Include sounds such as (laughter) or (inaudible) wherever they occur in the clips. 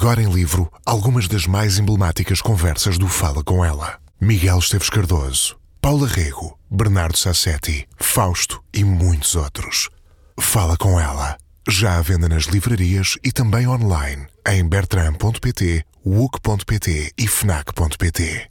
Agora em livro, algumas das mais emblemáticas conversas do Fala com ela. Miguel Esteves Cardoso, Paula Rego, Bernardo Sassetti, Fausto e muitos outros. Fala com ela. Já à venda nas livrarias e também online em bertram.pt, wook.pt e fnac.pt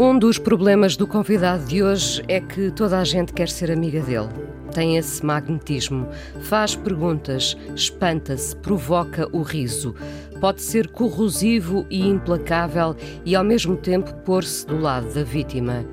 Um dos problemas do convidado de hoje é que toda a gente quer ser amiga dele. Tem esse magnetismo, faz perguntas, espanta-se, provoca o riso. Pode ser corrosivo e implacável e ao mesmo tempo pôr-se do lado da vítima.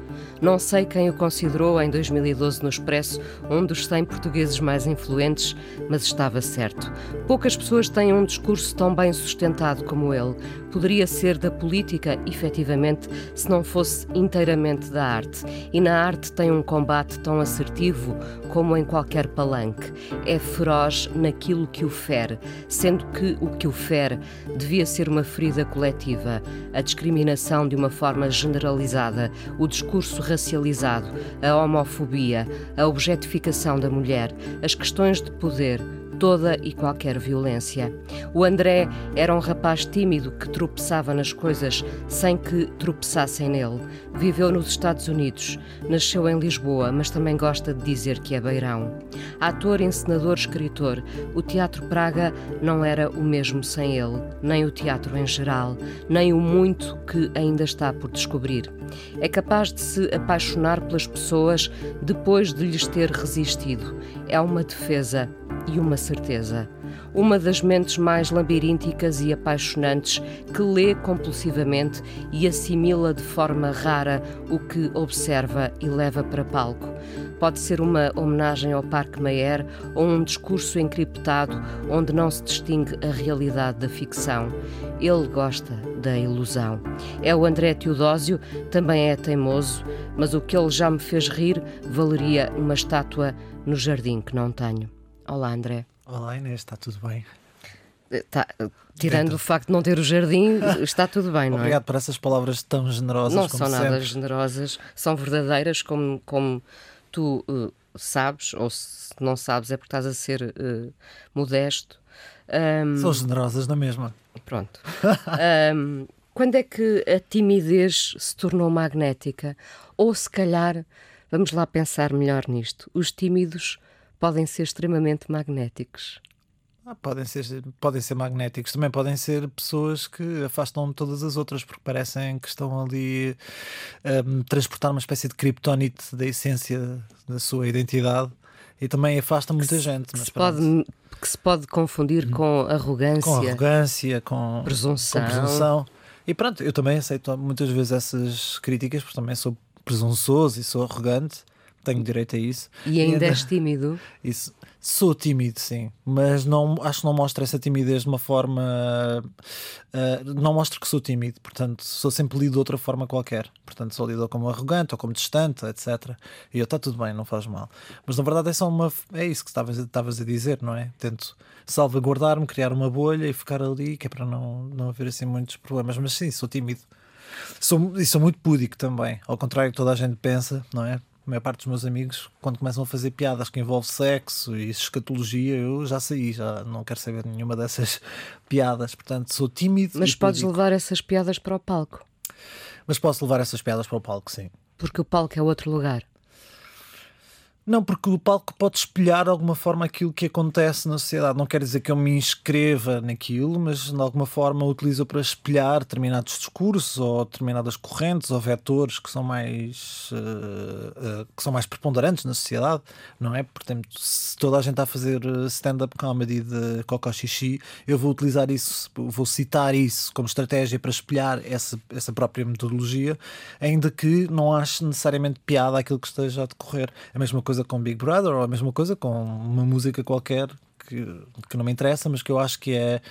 Não sei quem o considerou em 2012 no Expresso um dos 100 portugueses mais influentes, mas estava certo. Poucas pessoas têm um discurso tão bem sustentado como ele. Poderia ser da política, efetivamente, se não fosse inteiramente da arte. E na arte tem um combate tão assertivo como em qualquer palanque. É feroz naquilo que o fere, sendo que o que o fere devia ser uma ferida coletiva, a discriminação de uma forma generalizada, o discurso racializado, a homofobia, a objetificação da mulher, as questões de poder, toda e qualquer violência. O André era um rapaz tímido que tropeçava nas coisas sem que tropeçassem nele. Viveu nos Estados Unidos, nasceu em Lisboa, mas também gosta de dizer que é beirão. Ator, encenador, escritor, o Teatro Praga não era o mesmo sem ele, nem o teatro em geral, nem o muito que ainda está por descobrir. É capaz de se apaixonar pelas pessoas depois de lhes ter resistido. É uma defesa e uma certeza. Uma das mentes mais labirínticas e apaixonantes que lê compulsivamente e assimila de forma rara o que observa e leva para palco. Pode ser uma homenagem ao Parque Mayer ou um discurso encriptado onde não se distingue a realidade da ficção. Ele gosta da ilusão. É o André Teodósio, também é teimoso, mas o que ele já me fez rir valeria uma estátua no jardim que não tenho. Olá, André. Olá, Inês, está tudo bem? Tá, tirando Dentro. o facto de não ter o jardim, está tudo bem, não é? Obrigado por essas palavras tão generosas. Não são sempre. nada generosas, são verdadeiras, como, como tu uh, sabes, ou se não sabes, é porque estás a ser uh, modesto. Um, são generosas na mesma. Pronto. um, quando é que a timidez se tornou magnética? Ou se calhar, vamos lá pensar melhor nisto, os tímidos podem ser extremamente magnéticos. Ah, podem, ser, podem ser magnéticos, também podem ser pessoas que afastam todas as outras porque parecem que estão ali a um, transportar uma espécie de criptonite da essência da sua identidade e também afastam muita que gente. Que, se pode, que se pode confundir hum. com arrogância, com arrogância, com presunção. com presunção. E pronto, eu também aceito muitas vezes essas críticas porque também sou presunçoso e sou arrogante tenho direito a isso. E ainda és tímido? (laughs) Isso. Sou tímido, sim, mas não, acho que não mostro essa timidez de uma forma. Uh, não mostro que sou tímido, portanto, sou sempre lido de outra forma qualquer. Portanto, sou lido como arrogante ou como distante, etc. E eu, está tudo bem, não faz mal. Mas na verdade é só uma. É isso que estavas, a dizer, não é? Tento salvaguardar-me, criar uma bolha e ficar ali, que é para não, não haver assim muitos problemas. Mas sim, sou tímido. Sou, e sou muito púdico também, ao contrário do que toda a gente pensa, não é? A maior parte dos meus amigos, quando começam a fazer piadas que envolvem sexo e escatologia, eu já saí, já não quero saber nenhuma dessas (laughs) piadas. Portanto, sou tímido. Mas podes público. levar essas piadas para o palco. Mas posso levar essas piadas para o palco, sim. Porque o palco é outro lugar. Não, porque o palco pode espelhar de alguma forma aquilo que acontece na sociedade. Não quer dizer que eu me inscreva naquilo, mas de alguma forma utilizo para espelhar determinados discursos ou determinadas correntes ou vetores que são mais uh, uh, que são mais preponderantes na sociedade, não é? Portanto, se toda a gente está a fazer stand-up comedy de cocó xixi, eu vou utilizar isso, vou citar isso como estratégia para espelhar essa, essa própria metodologia, ainda que não ache necessariamente piada aquilo que esteja a decorrer. A mesma coisa coisa com Big Brother ou a mesma coisa com uma música qualquer que, que não me interessa, mas que eu acho que é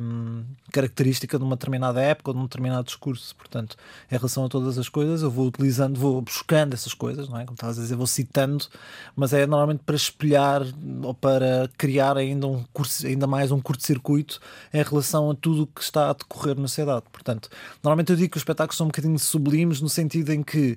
um, característica de uma determinada época ou de um determinado discurso. Portanto, em relação a todas as coisas, eu vou utilizando, vou buscando essas coisas, não é? Como estavas a dizer, vou citando, mas é normalmente para espelhar ou para criar ainda, um curso, ainda mais um curto-circuito em relação a tudo o que está a decorrer na sociedade. Portanto, normalmente eu digo que os espetáculos são um bocadinho sublimes no sentido em que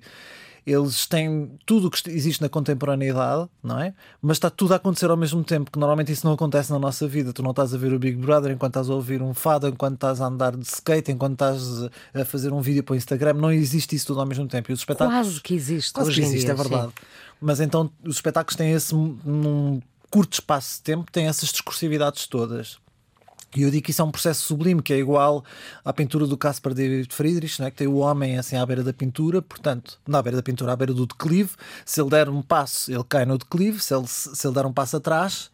eles têm tudo o que existe na contemporaneidade, não é? Mas está tudo a acontecer ao mesmo tempo, que normalmente isso não acontece na nossa vida. Tu não estás a ver o Big Brother enquanto estás a ouvir um fado, enquanto estás a andar de skate, enquanto estás a fazer um vídeo para o Instagram. Não existe isso tudo ao mesmo tempo. E os espetáculos... Quase que existe. Quase que existe, dia, é verdade. Sim. Mas então os espetáculos têm esse, num curto espaço de tempo, têm essas discursividades todas. E eu digo que isso é um processo sublime, que é igual à pintura do Caspar David Friedrich, né? que tem o homem assim à beira da pintura, portanto, na beira da pintura, à beira do declive. Se ele der um passo, ele cai no declive, se ele, se ele der um passo atrás,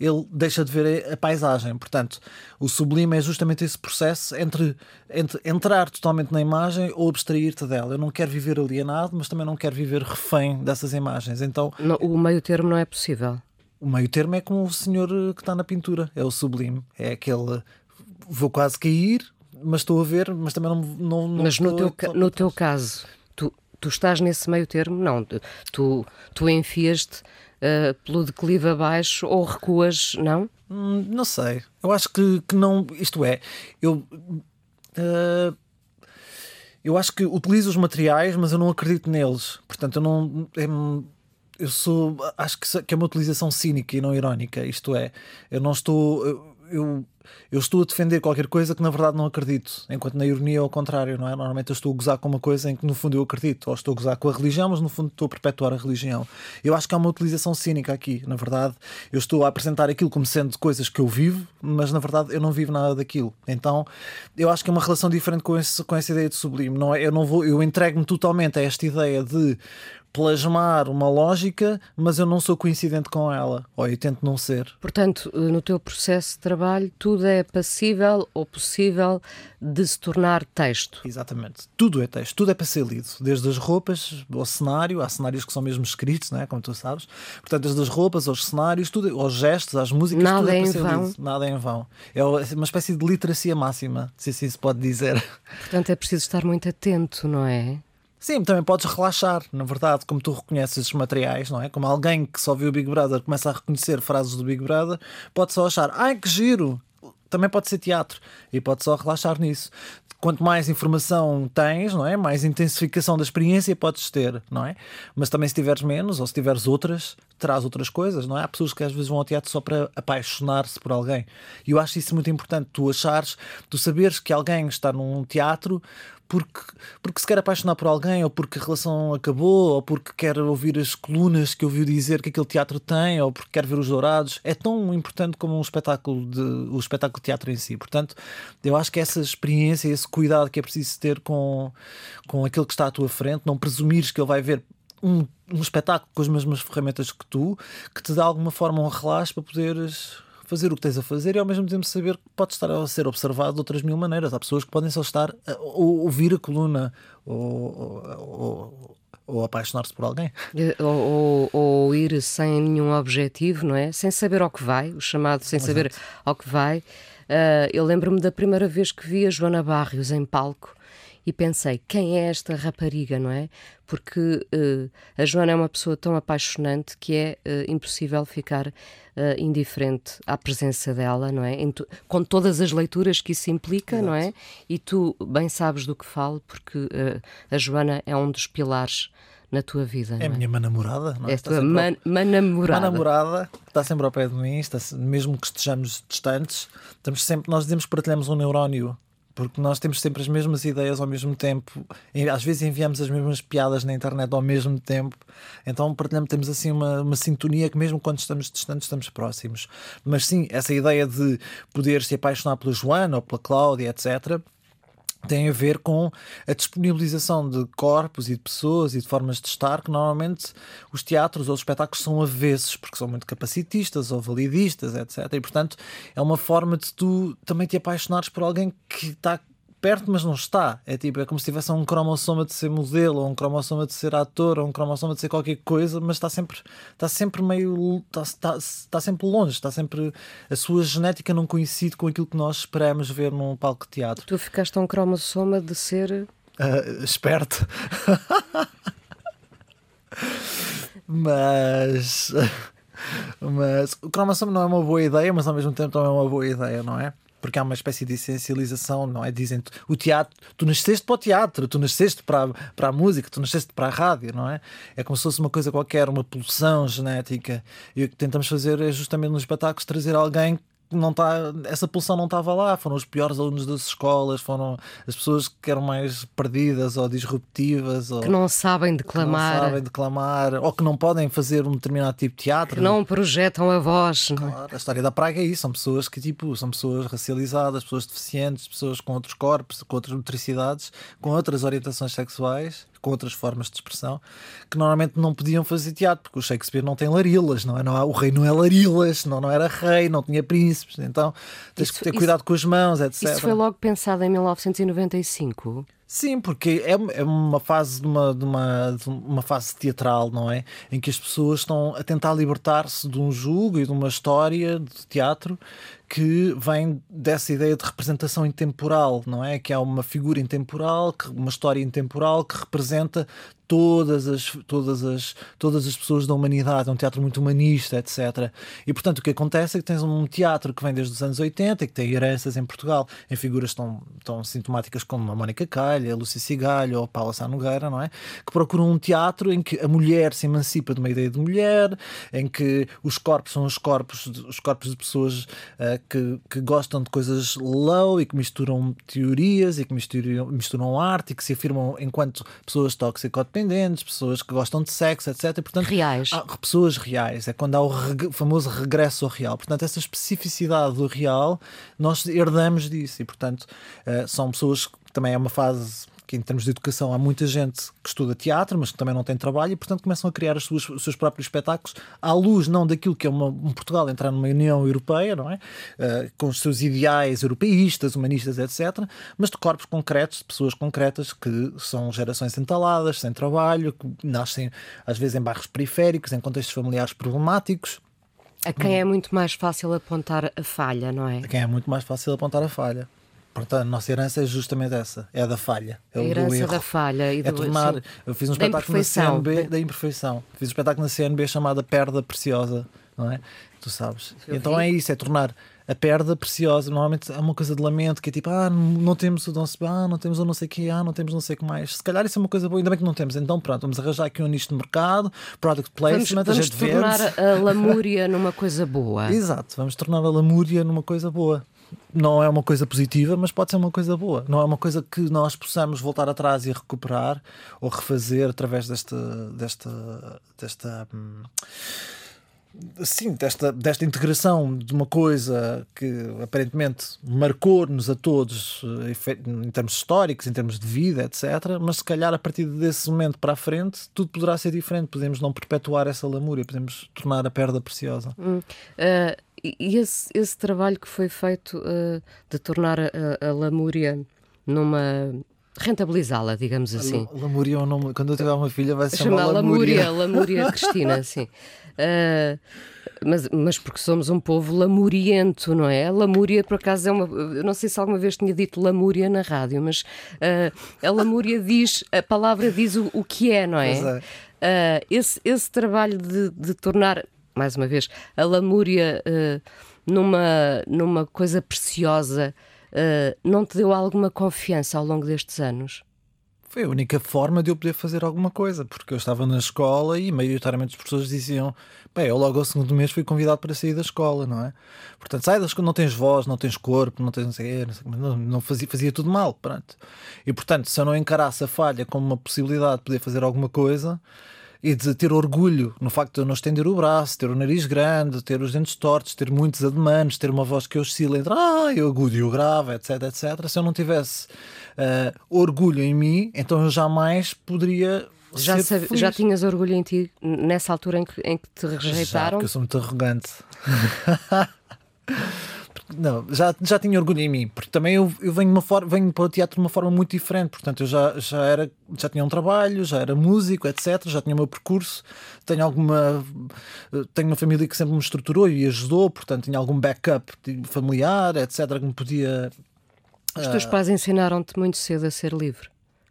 ele deixa de ver a paisagem. Portanto, o sublime é justamente esse processo entre, entre entrar totalmente na imagem ou abstrair-te dela. Eu não quero viver alienado, mas também não quero viver refém dessas imagens. Então, o meio termo não é possível. O meio termo é como o senhor que está na pintura, é o sublime. É aquele. Vou quase cair, mas estou a ver, mas também não. não, não mas no teu, no teu caso, tu, tu estás nesse meio termo? Não. Tu, tu enfias-te uh, pelo declive abaixo ou recuas, não? Hum, não sei. Eu acho que, que não. Isto é, eu. Uh, eu acho que utilizo os materiais, mas eu não acredito neles. Portanto, eu não. É, eu sou. Acho que é uma utilização cínica e não irónica. Isto é, eu não estou. Eu, eu estou a defender qualquer coisa que na verdade não acredito, enquanto na ironia é ao contrário, não é? Normalmente eu estou a gozar com uma coisa em que no fundo eu acredito, ou estou a gozar com a religião, mas no fundo estou a perpetuar a religião. Eu acho que há uma utilização cínica aqui, na verdade. Eu estou a apresentar aquilo como sendo coisas que eu vivo, mas na verdade eu não vivo nada daquilo. Então eu acho que é uma relação diferente com, esse, com essa ideia de sublime. Não é? Eu não vou, eu entrego-me totalmente a esta ideia de plasmar uma lógica, mas eu não sou coincidente com ela, ou eu tento não ser. Portanto, no teu processo de trabalho, tudo é passível ou possível de se tornar texto. Exatamente. Tudo é texto, tudo é para ser lido, desde as roupas ao cenário, há cenários que são mesmo escritos, não é? como tu sabes. Portanto, desde as roupas aos cenários, tudo, aos gestos, às músicas, Nada tudo é, é para ser vão. lido. Nada é em vão. É uma espécie de literacia máxima, se assim se pode dizer. Portanto, é preciso estar muito atento, não é? Sim, também podes relaxar, na verdade, como tu reconheces os materiais, não é? Como alguém que só viu o Big Brother começa a reconhecer frases do Big Brother, pode só achar, ai que giro! Também pode ser teatro e pode só relaxar nisso. Quanto mais informação tens, não é? Mais intensificação da experiência podes ter, não é? Mas também se tiveres menos ou se tiveres outras, terás outras coisas, não é? Há pessoas que às vezes vão ao teatro só para apaixonar-se por alguém. E eu acho isso muito importante, tu achares, tu saberes que alguém está num teatro porque, porque se quer apaixonar por alguém, ou porque a relação acabou, ou porque quer ouvir as colunas que ouviu dizer que aquele teatro tem, ou porque quer ver os dourados, é tão importante como um espetáculo de, o espetáculo de teatro em si. Portanto, eu acho que essa experiência, esse cuidado que é preciso ter com, com aquele que está à tua frente, não presumires que ele vai ver um, um espetáculo com as mesmas ferramentas que tu, que te dá alguma forma um relaxo para poderes fazer o que tens a fazer e ao mesmo tempo saber que pode estar a ser observado de outras mil maneiras. Há pessoas que podem só estar a ouvir a coluna ou, ou, ou apaixonar-se por alguém. Ou, ou, ou, ir sem nenhum objetivo, não é? Sem saber ao que vai, o chamado sem saber Exato. ao que vai. Uh, eu lembro-me da primeira vez que vi a Joana Barrios em palco e pensei, quem é esta rapariga, não é? Porque uh, a Joana é uma pessoa tão apaixonante que é uh, impossível ficar uh, indiferente à presença dela, não é? Tu, com todas as leituras que isso implica, Exato. não é? E tu bem sabes do que falo, porque a Joana é um dos pilares na tua vida. É a é? minha namorada, não é? É a tua man, manamorada. namorada está sempre ao pé de mim, está, mesmo que estejamos distantes, estamos sempre, nós dizemos que partilhamos um neurónio porque nós temos sempre as mesmas ideias ao mesmo tempo, e às vezes enviamos as mesmas piadas na internet ao mesmo tempo, então partilhamos, temos assim uma, uma sintonia que mesmo quando estamos distantes estamos próximos. Mas sim, essa ideia de poder se apaixonar pela Joana ou pela Cláudia, etc., tem a ver com a disponibilização de corpos e de pessoas e de formas de estar que normalmente os teatros ou os espetáculos são avessos, porque são muito capacitistas ou validistas, etc. E portanto é uma forma de tu também te apaixonares por alguém que está perto, mas não está. É tipo, é como se tivesse um cromossoma de ser modelo, ou um cromossoma de ser ator, ou um cromossoma de ser qualquer coisa, mas está sempre, está sempre meio. Está, está, está sempre longe, está sempre. A sua genética não coincide com aquilo que nós esperamos ver num palco de teatro. Tu ficaste a um cromossoma de ser. Uh, esperto. (laughs) mas. (laughs) Mas o cromossoma não é uma boa ideia, mas ao mesmo tempo também é uma boa ideia, não é? Porque há uma espécie de essencialização, não é? Dizem o teatro, tu nasceste para o teatro, tu nasceste para, a, para a música, tu nasceste para a rádio, não é? É como se fosse uma coisa qualquer, uma pulsão genética. E o que tentamos fazer é justamente nos espetáculos trazer alguém não tá, essa pulsão não estava lá. Foram os piores alunos das escolas, foram as pessoas que eram mais perdidas ou disruptivas. Ou que não sabem declamar. Que não sabem declamar, ou que não podem fazer um determinado tipo de teatro. Que não projetam a voz. É? Claro, a história da Praga é isso. São pessoas que, tipo, são pessoas racializadas, pessoas deficientes, pessoas com outros corpos, com outras motricidades, com outras orientações sexuais com outras formas de expressão, que normalmente não podiam fazer teatro, porque o Shakespeare não tem larilas, não é? Não há, o rei não é larilas, não, não era rei, não tinha príncipes, então tens isso, que ter cuidado isso, com as mãos, etc. Isso foi logo pensado em 1995? Sim, porque é, é uma fase de uma, de, uma, de uma fase teatral, não é? Em que as pessoas estão a tentar libertar-se de um jugo e de uma história de teatro que vem dessa ideia de representação intemporal, não é? Que é uma figura intemporal, uma história intemporal que representa todas as, todas, as, todas as pessoas da humanidade, é um teatro muito humanista, etc. E portanto o que acontece é que tens um teatro que vem desde os anos 80 e que tem heranças em Portugal, em figuras tão, tão sintomáticas como a Mónica Calha, a Lúcia Cigalho ou a Paula Sá Nogueira, não é? Que procuram um teatro em que a mulher se emancipa de uma ideia de mulher, em que os corpos são os corpos, os corpos de pessoas uh, que, que gostam de coisas low e que misturam teorias e que misturam, misturam arte e que se afirmam enquanto pessoas toxicodependentes independentes, pessoas que gostam de sexo, etc. E, portanto, reais. Pessoas reais. É quando há o reg famoso regresso ao real. Portanto, essa especificidade do real, nós herdamos disso. E, portanto, uh, são pessoas que também é uma fase em termos de educação há muita gente que estuda teatro, mas que também não tem trabalho e, portanto, começam a criar suas, os seus próprios espetáculos à luz não daquilo que é uma, um Portugal entrar numa União Europeia, não é? Uh, com os seus ideais europeístas, humanistas, etc., mas de corpos concretos, de pessoas concretas que são gerações entaladas, sem trabalho, que nascem às vezes em bairros periféricos, em contextos familiares problemáticos. A quem é muito mais fácil apontar a falha, não é? A quem é muito mais fácil apontar a falha. Portanto, a nossa herança é justamente essa, é a da falha. É a herança da falha. E é tornar, eu fiz um espetáculo na CNB da imperfeição. Fiz um espetáculo na CNB chamado Perda Preciosa, não é? Tu sabes. Eu então vi. é isso, é tornar a perda preciosa. Normalmente é uma coisa de lamento que é tipo, ah, não temos o Dom ah, não temos o não sei o que, ah, não temos não sei o que mais. Se calhar isso é uma coisa boa, ainda bem que não temos. Então pronto, vamos arranjar aqui um nicho de mercado, product placement, vamos, vamos tornar vende. a lamúria numa coisa boa. (laughs) Exato, vamos tornar a lamúria numa coisa boa não é uma coisa positiva, mas pode ser uma coisa boa. Não é uma coisa que nós possamos voltar atrás e recuperar ou refazer através desta desta desta hum, sim, desta, desta integração de uma coisa que aparentemente marcou-nos a todos eh, em termos históricos, em termos de vida, etc. Mas se calhar a partir desse momento para a frente tudo poderá ser diferente. Podemos não perpetuar essa lamúria, podemos tornar a perda preciosa. Hum. Uh e esse, esse trabalho que foi feito uh, de tornar a, a Lamúria numa rentabilizá-la, digamos assim. Lamúria é nome. Quando eu tiver uma filha, vai se chamar Lamúria. Lamúria (laughs) Cristina, (laughs) sim. Uh, mas, mas porque somos um povo lamuriento, não é? Lamúria, por acaso, é uma. Eu não sei se alguma vez tinha dito Lamúria na rádio, mas uh, a Lamúria diz. A palavra diz o, o que é, não é? é. Uh, esse, esse trabalho de, de tornar mais uma vez, a lamúria uh, numa, numa coisa preciosa, uh, não te deu alguma confiança ao longo destes anos? Foi a única forma de eu poder fazer alguma coisa, porque eu estava na escola e maioritariamente as pessoas diziam: bem, eu logo ao segundo mês fui convidado para sair da escola, não é? Portanto, sai da escola, não tens voz, não tens corpo, não tens não sei, não, não fazia, fazia tudo mal, pronto. E portanto, se eu não encarasse a falha como uma possibilidade de poder fazer alguma coisa, e de ter orgulho no facto de eu não estender o braço, ter o nariz grande, ter os dentes tortos, ter muitos ademanes, ter uma voz que oscila entre ah, o agudo e o grave, etc, etc. Se eu não tivesse uh, orgulho em mim, então eu jamais poderia já, sabe, já tinhas orgulho em ti nessa altura em que, em que te rejeitaram? Já, porque eu sou muito arrogante. (laughs) não, já, já tinha orgulho em mim, porque também eu, eu venho, uma for, venho para o teatro de uma forma muito diferente. Portanto, eu já, já, era, já tinha um trabalho, já era músico, etc. Já tinha o meu percurso. Tenho alguma. Tenho uma família que sempre me estruturou e ajudou, portanto, tinha algum backup familiar, etc. que me podia. Os teus pais ensinaram-te muito cedo a ser livre?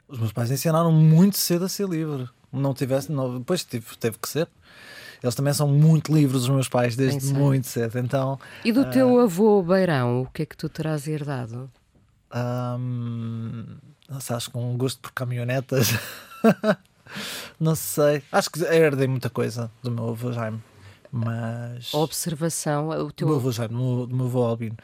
Os meus pais ensinaram muito cedo a ser livre. Não tivesse. Não, depois teve, teve que ser. Eles também são muito livres, os meus pais, desde muito cedo. Então, e do uh, teu avô Beirão, o que é que tu terás herdado? Um, acho que um gosto por caminhonetas. (laughs) não sei. Acho que herdei muita coisa do meu avô Jaime. Mas. A observação, o teu. Do meu avô Jaime, do meu avô Albino.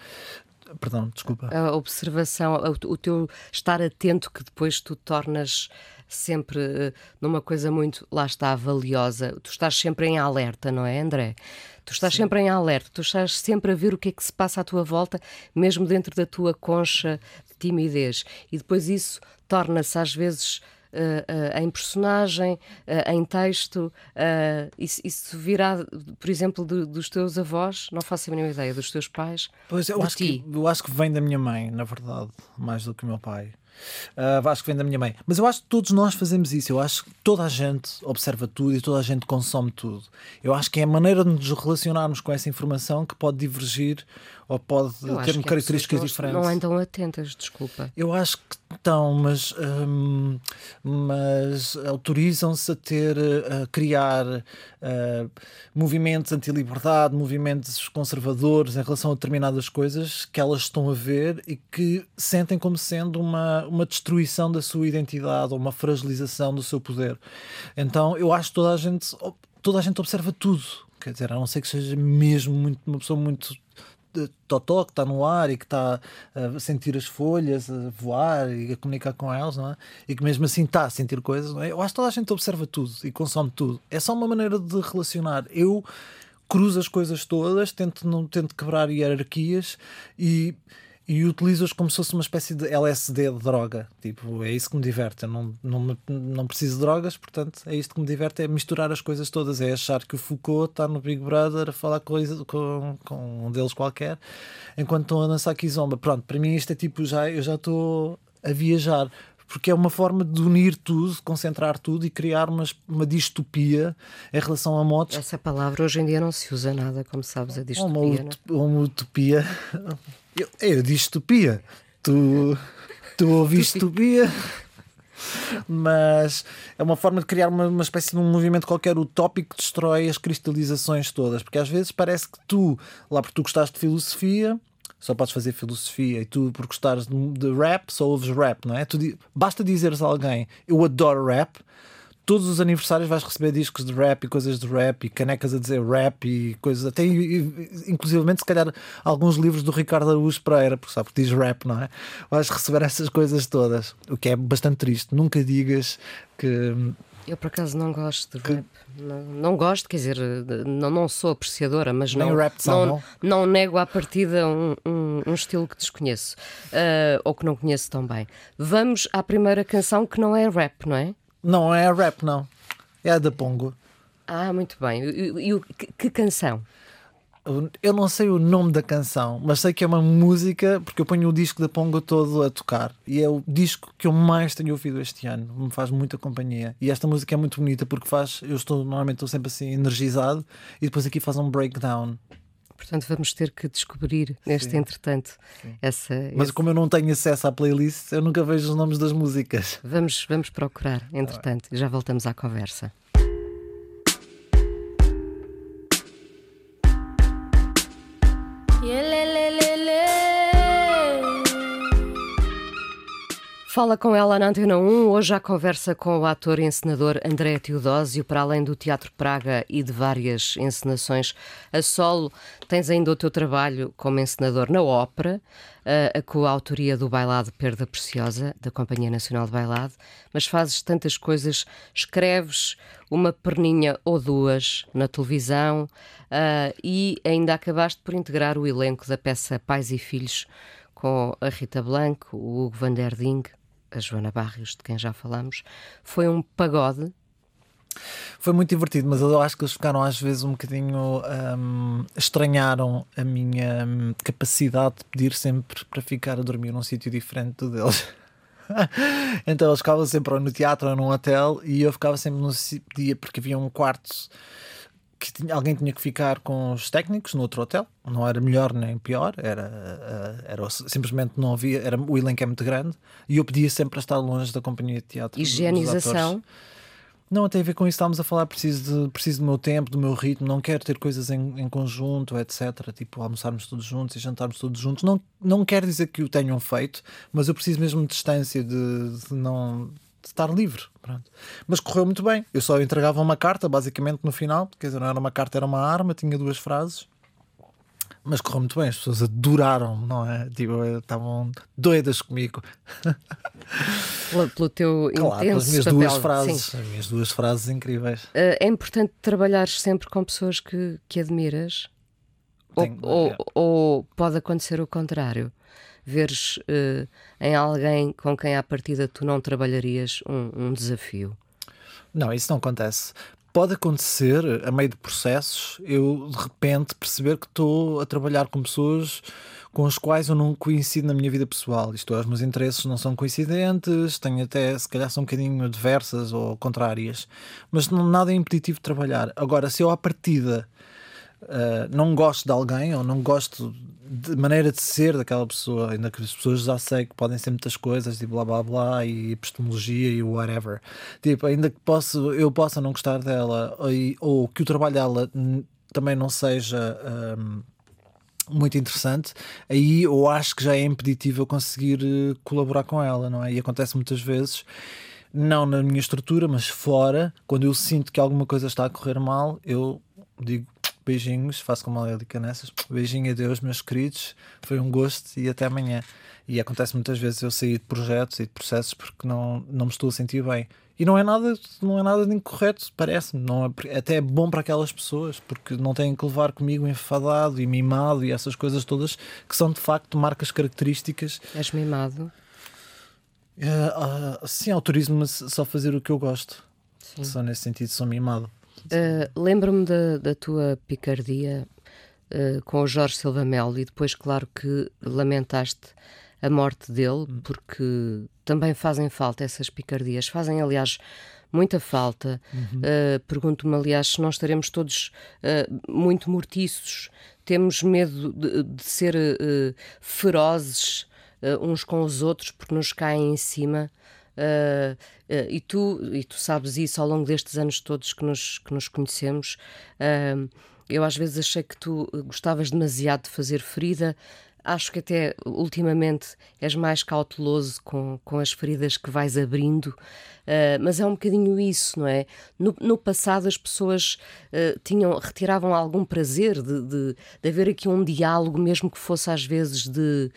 Perdão, desculpa. A observação, o teu estar atento que depois tu tornas sempre eh, numa coisa muito, lá está, valiosa. Tu estás sempre em alerta, não é, André? Tu estás Sim. sempre em alerta, tu estás sempre a ver o que é que se passa à tua volta, mesmo dentro da tua concha de timidez. E depois isso torna-se às vezes. Uh, uh, em personagem, uh, em texto, isso, isso, virá, por exemplo, de, dos teus avós? Não faço a mínima ideia, dos teus pais? Pois, eu acho, que, eu acho que vem da minha mãe, na verdade, mais do que o meu pai. Uh, que vem da minha mãe. Mas eu acho que todos nós fazemos isso. Eu acho que toda a gente observa tudo e toda a gente consome tudo. Eu acho que é a maneira de nos relacionarmos com essa informação que pode divergir ou pode ter características diferentes. Não andam atentas, desculpa. Eu acho que estão, mas, hum, mas autorizam-se a ter, a criar uh, movimentos anti-liberdade, movimentos conservadores em relação a determinadas coisas que elas estão a ver e que sentem como sendo uma, uma destruição da sua identidade ou uma fragilização do seu poder. Então eu acho que toda a gente, toda a gente observa tudo. Quer dizer, a não ser que seja mesmo muito, uma pessoa muito Totó que está no ar e que está a sentir as folhas, a voar e a comunicar com elas, não é? E que mesmo assim está a sentir coisas, não é? Eu acho que toda a gente observa tudo e consome tudo. É só uma maneira de relacionar. Eu cruzo as coisas todas, tento, não, tento quebrar hierarquias e e utilizo-os como se fosse uma espécie de LSD de droga. Tipo, é isso que me diverte. Eu não, não, não preciso de drogas, portanto, é isto que me diverte: é misturar as coisas todas. É achar que o Foucault está no Big Brother a falar com, com, com um deles qualquer, enquanto estão a dançar Kizomba. Pronto, para mim isto é tipo, já, eu já estou a viajar porque é uma forma de unir tudo, de concentrar tudo e criar uma, uma distopia em relação a motos. Essa palavra hoje em dia não se usa nada, como sabes, a distopia. Uma, não? uma utopia (laughs) eu, eu disse utopia. Tu, tu ouviste utopia. Mas é uma forma de criar uma, uma espécie de um movimento qualquer utópico que destrói as cristalizações todas. Porque às vezes parece que tu, lá porque tu gostaste de filosofia, só podes fazer filosofia e tu, por gostares de, de rap, só ouves rap, não é? Tu, basta dizeres a alguém eu adoro rap todos os aniversários vais receber discos de rap e coisas de rap e canecas a dizer rap e coisas, até inclusivamente se calhar alguns livros do Ricardo Araújo Pereira, porque sabe que diz rap, não é? Vais receber essas coisas todas, o que é bastante triste. Nunca digas que. Eu por acaso não gosto de que... rap. Não, não, gosto, quer dizer, não, não sou apreciadora, mas Nem não, rap não, não, não nego à partida um, um, um estilo que desconheço uh, ou que não conheço tão bem. Vamos à primeira canção que não é rap, não é? Não é rap, não. É a da Pongo. Ah, muito bem. E, e, que, que canção? Eu não sei o nome da canção, mas sei que é uma música, porque eu ponho o disco da Pongo todo a tocar. E é o disco que eu mais tenho ouvido este ano. Me faz muita companhia. E esta música é muito bonita porque faz. Eu estou normalmente estou sempre assim energizado e depois aqui faz um breakdown. Portanto, vamos ter que descobrir neste Sim. entretanto Sim. essa. Mas esse... como eu não tenho acesso à playlist, eu nunca vejo os nomes das músicas. Vamos, vamos procurar, entretanto, já voltamos à conversa. Fala com ela na Antena 1. Hoje a conversa com o ator e encenador André Teodósio, para além do Teatro Praga e de várias encenações a solo. Tens ainda o teu trabalho como encenador na ópera, a coautoria do Bailado Perda Preciosa, da Companhia Nacional de Bailado, mas fazes tantas coisas, escreves uma perninha ou duas na televisão uh, e ainda acabaste por integrar o elenco da peça Pais e Filhos com a Rita Blanco, o Hugo van der Ding, a Joana Barrios, de quem já falamos, foi um pagode. Foi muito divertido, mas eu acho que eles ficaram às vezes um bocadinho. Um, estranharam a minha hum, capacidade de pedir sempre para ficar a dormir num sítio diferente do deles. (laughs) então eles ficavam sempre ou no teatro ou num hotel e eu ficava sempre no dia porque havia um quarto que tinha, alguém tinha que ficar com os técnicos no outro hotel. Não era melhor nem pior, era, eh, era simplesmente não havia. Era, o elenco é muito grande e eu pedia sempre para estar longe da companhia de teatro. Higienização. Não, tem a ver com isso. Estávamos a falar, preciso, de, preciso do meu tempo, do meu ritmo, não quero ter coisas em, em conjunto, etc. Tipo, almoçarmos todos juntos e jantarmos todos juntos. Não, não quer dizer que o tenham feito, mas eu preciso mesmo de distância, de, de não estar livre. Pronto. Mas correu muito bem. Eu só entregava uma carta, basicamente, no final. Quer dizer, não era uma carta, era uma arma, tinha duas frases mas correu muito bem, as pessoas adoraram, não é? Tipo, estavam doidas comigo. (laughs) Pelo, pelo teu claro, intenso minhas papel. duas frases, Sim. as minhas duas frases incríveis. Uh, é importante trabalhar sempre com pessoas que, que admiras? Tenho, ou, é. ou, ou, pode acontecer o contrário? Veres uh, em alguém com quem à partida tu não trabalharias um, um desafio? Não, isso não acontece pode acontecer, a meio de processos, eu de repente perceber que estou a trabalhar com pessoas com as quais eu não coincido na minha vida pessoal. Isto é, os meus interesses não são coincidentes, tenho até, se calhar, são um bocadinho adversas ou contrárias, mas não, nada é impeditivo de trabalhar. Agora, se eu à partida uh, não gosto de alguém ou não gosto de maneira de ser daquela pessoa, ainda que as pessoas já sei que podem ser muitas coisas e blá blá blá e epistemologia e whatever. Tipo, ainda que posso, eu possa não gostar dela ou, ou que o trabalho dela também não seja um, muito interessante, aí eu acho que já é impeditivo eu conseguir eh, colaborar com ela, não é? E acontece muitas vezes não na minha estrutura, mas fora, quando eu sinto que alguma coisa está a correr mal, eu digo beijinhos, faço como a Elica nessas, beijinho a Deus, meus queridos, foi um gosto e até amanhã. E acontece muitas vezes eu sair de projetos e de processos porque não, não me estou a sentir bem. E não é nada, não é nada de incorreto, parece-me. É, até é bom para aquelas pessoas, porque não têm que levar comigo enfadado e mimado e essas coisas todas que são de facto marcas características. És mimado? Uh, uh, sim, autorizo-me só fazer o que eu gosto. Sim. Só nesse sentido, sou mimado. Uh, Lembro-me da, da, tua picardia uh, com o Jorge Silva Melo e depois, claro, que lamentaste a morte dele, hum. porque também fazem falta essas picardias. Fazem, aliás, muita falta. Uhum. Uh, Pergunto-me, aliás, se nós estaremos todos muito mortiços, temos medo de, de ser ferozes uns com os outros porque nos caem em cima. Uh, e, tu, e tu sabes isso ao longo destes anos todos que nos, que nos conhecemos. Uh, eu às vezes achei que tu gostavas demasiado de fazer ferida. Acho que até ultimamente és mais cauteloso com, com as feridas que vais abrindo, mas é um bocadinho isso, não é? No, no passado as pessoas tinham, retiravam algum prazer de, de, de haver aqui um diálogo, mesmo que fosse às vezes de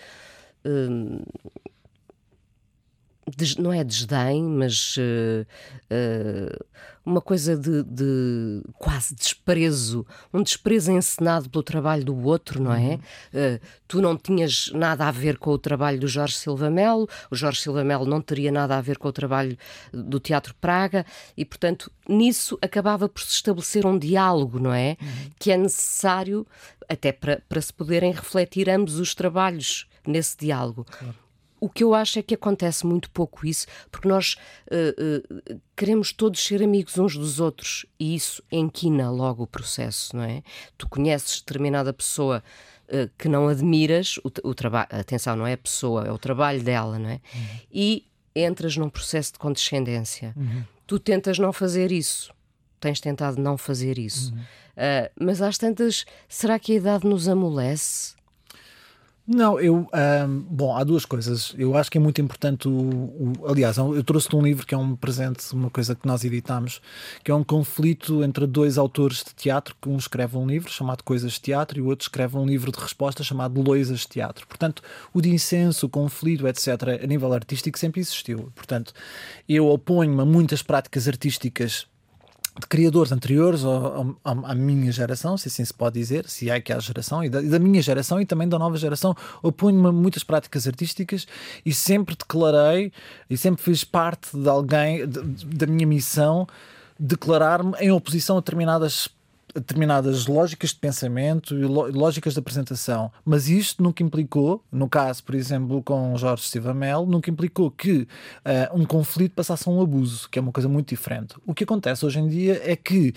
não é desdém, mas uh, uh, uma coisa de, de, quase desprezo, um desprezo encenado pelo trabalho do outro, não é? Uh, tu não tinhas nada a ver com o trabalho do Jorge Silva Melo, o Jorge Silva Melo não teria nada a ver com o trabalho do Teatro Praga e, portanto, nisso acabava por se estabelecer um diálogo, não é? Uhum. Que é necessário até para, para se poderem refletir ambos os trabalhos nesse diálogo. Claro. O que eu acho é que acontece muito pouco isso, porque nós uh, uh, queremos todos ser amigos uns dos outros e isso enquina logo o processo, não é? Tu conheces determinada pessoa uh, que não admiras, o, o trabalho, atenção, não é a pessoa, é o trabalho dela, não é? Uhum. E entras num processo de condescendência. Uhum. Tu tentas não fazer isso, tens tentado não fazer isso. Uhum. mas às tantas, será que a idade nos amolece? Não, eu. Um, bom, há duas coisas. Eu acho que é muito importante. O, o aliás, eu trouxe-te um livro que é um presente, uma coisa que nós editamos, que é um conflito entre dois autores de teatro, que um escreve um livro chamado Coisas de Teatro e o outro escreve um livro de resposta chamado Loisas de Teatro. Portanto, o dissenso, o conflito, etc., a nível artístico sempre existiu. Portanto, eu oponho-me a muitas práticas artísticas de criadores anteriores à, minha geração, se assim se pode dizer, se é que há geração, e da, da minha geração e também da nova geração, oponho-me a muitas práticas artísticas e sempre declarei e sempre fiz parte de alguém, de, da minha missão, declarar-me em oposição a determinadas determinadas lógicas de pensamento e lógicas de apresentação, mas isto nunca implicou, no caso, por exemplo, com Jorge Silva Mel, nunca implicou que uh, um conflito passasse a um abuso, que é uma coisa muito diferente. O que acontece hoje em dia é que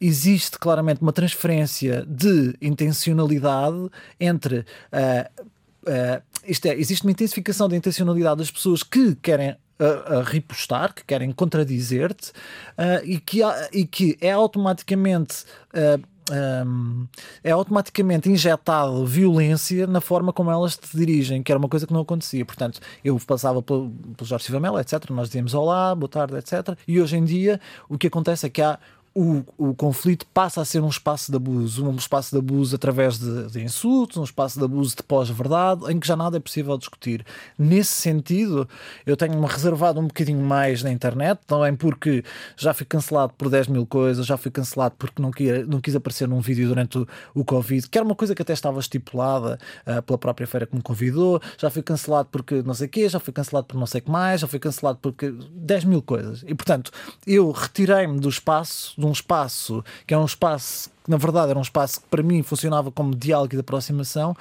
existe claramente uma transferência de intencionalidade entre uh, uh, isto é, existe uma intensificação da intencionalidade das pessoas que querem a, ripostar, que querem contradizer-te uh, e, que, e que é automaticamente. Uh, ah, um, é automaticamente injetado violência na forma como elas te dirigem, que era uma coisa que não acontecia. Portanto, eu passava pelo, pelo Jorge Silva Melo, etc. Nós dizíamos olá, boa tarde, etc. E hoje em dia o que acontece é que há o, o conflito passa a ser um espaço de abuso, um espaço de abuso através de, de insultos, um espaço de abuso de pós-verdade, em que já nada é possível discutir. Nesse sentido, eu tenho-me reservado um bocadinho mais na internet, também porque já fui cancelado por 10 mil coisas, já fui cancelado porque não, quis, não quis aparecer num vídeo durante o, o Covid, que era uma coisa que até estava estipulada uh, pela própria feira que me convidou, já fui cancelado porque não sei o quê, já fui cancelado por não sei o que mais, já fui cancelado porque 10 mil coisas. E portanto, eu retirei-me do espaço um espaço que é um espaço que na verdade era um espaço que para mim funcionava como diálogo e de aproximação,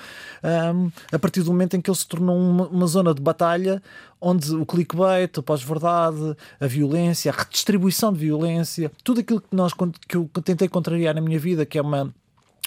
um, a partir do momento em que ele se tornou uma, uma zona de batalha onde o clickbait, a pós-verdade, a violência, a redistribuição de violência, tudo aquilo que, nós, que eu tentei contrariar na minha vida, que é uma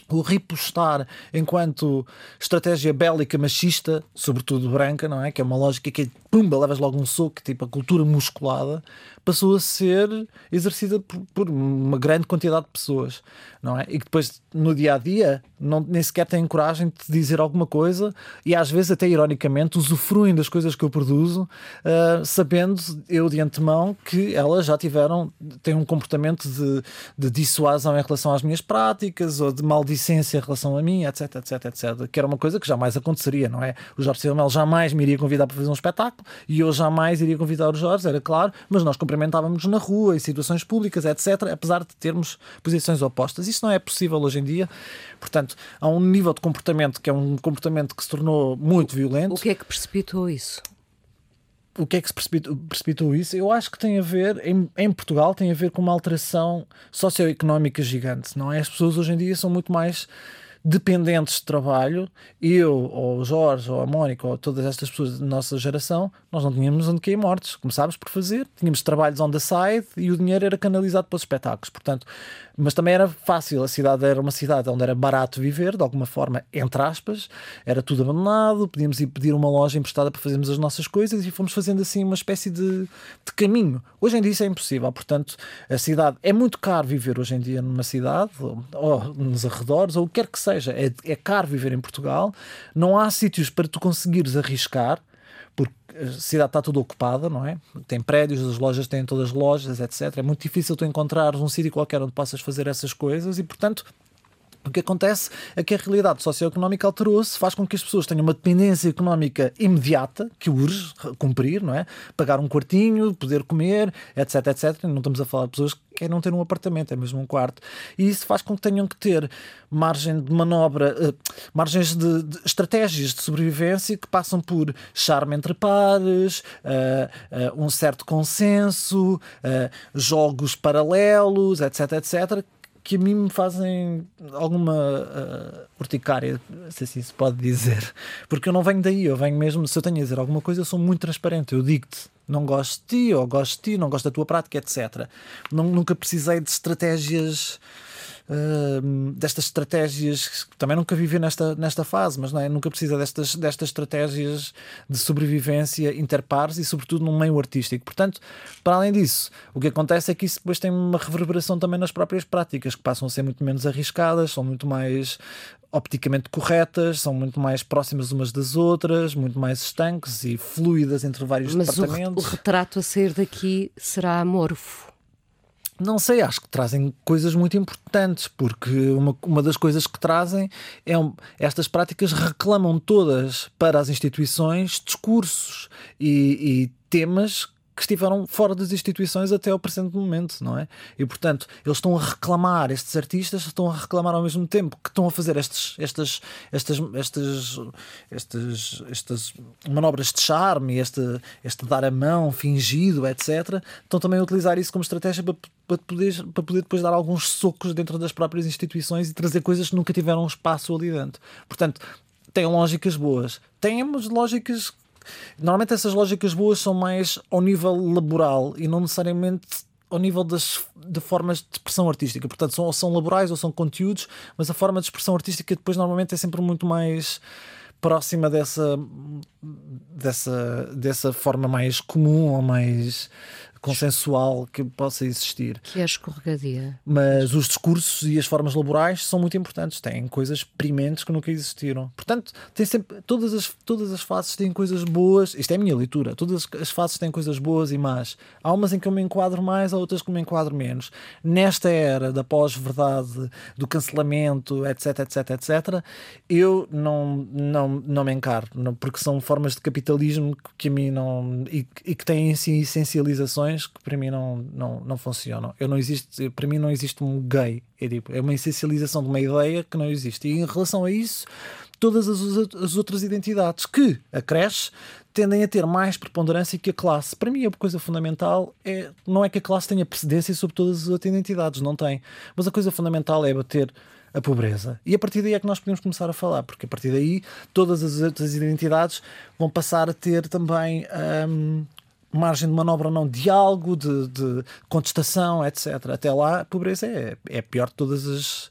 o ripostar enquanto estratégia bélica machista, sobretudo branca, não é? Que é uma lógica que pumba, levas logo um soco, tipo a cultura musculada, passou a ser exercida por, por, uma grande quantidade de pessoas, não é? E que depois no dia a dia não, nem sequer têm coragem de dizer alguma coisa e às vezes até ironicamente usufruem das coisas que eu produzo, uh, sabendo eu de antemão que elas já tiveram, têm um comportamento de, de dissuasão em relação às minhas práticas ou de maldicência em relação a mim, etc, etc, etc. Que era uma coisa que jamais aconteceria, não é? O Jorge Silva jamais me iria convidar para fazer um espetáculo e eu jamais iria convidar o Jorge, era claro, mas nós cumprimentávamos na rua, em situações públicas, etc., apesar de termos posições opostas. Isso não é possível hoje em dia. Portanto, há um nível de comportamento que é um comportamento que se tornou muito violento. O que é que precipitou isso? o que é que se precipitou, precipitou, isso? Eu acho que tem a ver, em, em, Portugal, tem a ver com uma alteração socioeconómica gigante, não é? As pessoas hoje em dia são muito mais dependentes de trabalho, eu, ou o Jorge, ou a Mónica, ou todas estas pessoas da nossa geração, nós não tínhamos onde cair mortos. Começámos por fazer, tínhamos trabalhos on the side e o dinheiro era canalizado para os espetáculos. Portanto, mas também era fácil. A cidade era uma cidade onde era barato viver, de alguma forma, entre aspas, era tudo abandonado. Podíamos ir pedir uma loja emprestada para fazermos as nossas coisas e fomos fazendo assim uma espécie de, de caminho. Hoje em dia isso é impossível. Portanto, a cidade é muito caro viver hoje em dia numa cidade, ou, ou nos arredores, ou o que quer que seja. É, é caro viver em Portugal. Não há sítios para tu conseguires arriscar porque a cidade está toda ocupada, não é? Tem prédios, as lojas têm todas as lojas, etc. É muito difícil tu encontrares um sítio qualquer onde possas fazer essas coisas e, portanto, o que acontece é que a realidade socioeconómica alterou-se, faz com que as pessoas tenham uma dependência económica imediata, que urge cumprir, não é? Pagar um quartinho, poder comer, etc, etc. Não estamos a falar de pessoas que querem não ter um apartamento, é mesmo um quarto. E isso faz com que tenham que ter margem de manobra, uh, margens de, de, estratégias de sobrevivência que passam por charme entre pares, uh, uh, um certo consenso, jogos paralelos, etc, etc, que a mim me fazem alguma uh, urticária, se assim se pode dizer. Porque eu não venho daí, eu venho mesmo, se eu tenho a dizer alguma coisa, eu sou muito transparente. Eu digo-te, não gosto de ti, ou gosto de ti, não gosto da tua prática, etc. Não, nunca precisei de estratégias uh, destas estratégias, também nunca vivi nesta, nesta fase, mas não é? nunca precisa destas, destas estratégias de sobrevivência interpares e, sobretudo, num meio artístico. Portanto, para além disso, o que acontece é que isso depois tem uma reverberação também nas próprias práticas, que passam a ser muito menos arriscadas, são muito mais opticamente corretas, são muito mais próximas umas das outras, muito mais estanques e fluidas entre vários Mas departamentos. Mas o retrato a sair daqui será amorfo. Não sei, acho que trazem coisas muito importantes, porque uma, uma das coisas que trazem é um, estas práticas reclamam todas para as instituições discursos e, e temas que estiveram fora das instituições até ao presente momento, não é? E portanto, eles estão a reclamar, estes artistas estão a reclamar ao mesmo tempo que estão a fazer estas, estas, estas, estas, estas manobras de charme, este, este dar a mão fingido, etc. Estão também a utilizar isso como estratégia para, para, poder, para poder depois dar alguns socos dentro das próprias instituições e trazer coisas que nunca tiveram espaço ali dentro. Portanto, têm lógicas boas. Temos lógicas Normalmente essas lógicas boas são mais ao nível laboral e não necessariamente ao nível das de formas de expressão artística. Portanto, são, ou são laborais ou são conteúdos, mas a forma de expressão artística depois normalmente é sempre muito mais próxima dessa dessa dessa forma mais comum ou mais consensual que possa existir. Que é escorregadia. Mas os discursos e as formas laborais são muito importantes, têm coisas primentes que nunca existiram. Portanto, tem sempre todas as, todas as faces têm coisas boas. Isto é a minha leitura. Todas as faces têm coisas boas e más. Há umas em que eu me enquadro mais, há outras que me enquadro menos. Nesta era da pós-verdade, do cancelamento, etc, etc, etc, eu não, não, não me encaro, porque são formas de capitalismo que a mim não. e, e que têm em si que para mim não, não, não funcionam. Eu não existe, para mim não existe um gay. É, tipo, é uma essencialização de uma ideia que não existe. E em relação a isso, todas as, as outras identidades que acresce tendem a ter mais preponderância que a classe. Para mim, a coisa fundamental é não é que a classe tenha precedência sobre todas as outras identidades, não tem. Mas a coisa fundamental é bater a pobreza. E a partir daí é que nós podemos começar a falar, porque a partir daí todas as outras identidades vão passar a ter também hum, margem de manobra não diálogo, de, de contestação, etc. Até lá, a pobreza é, é pior de todas as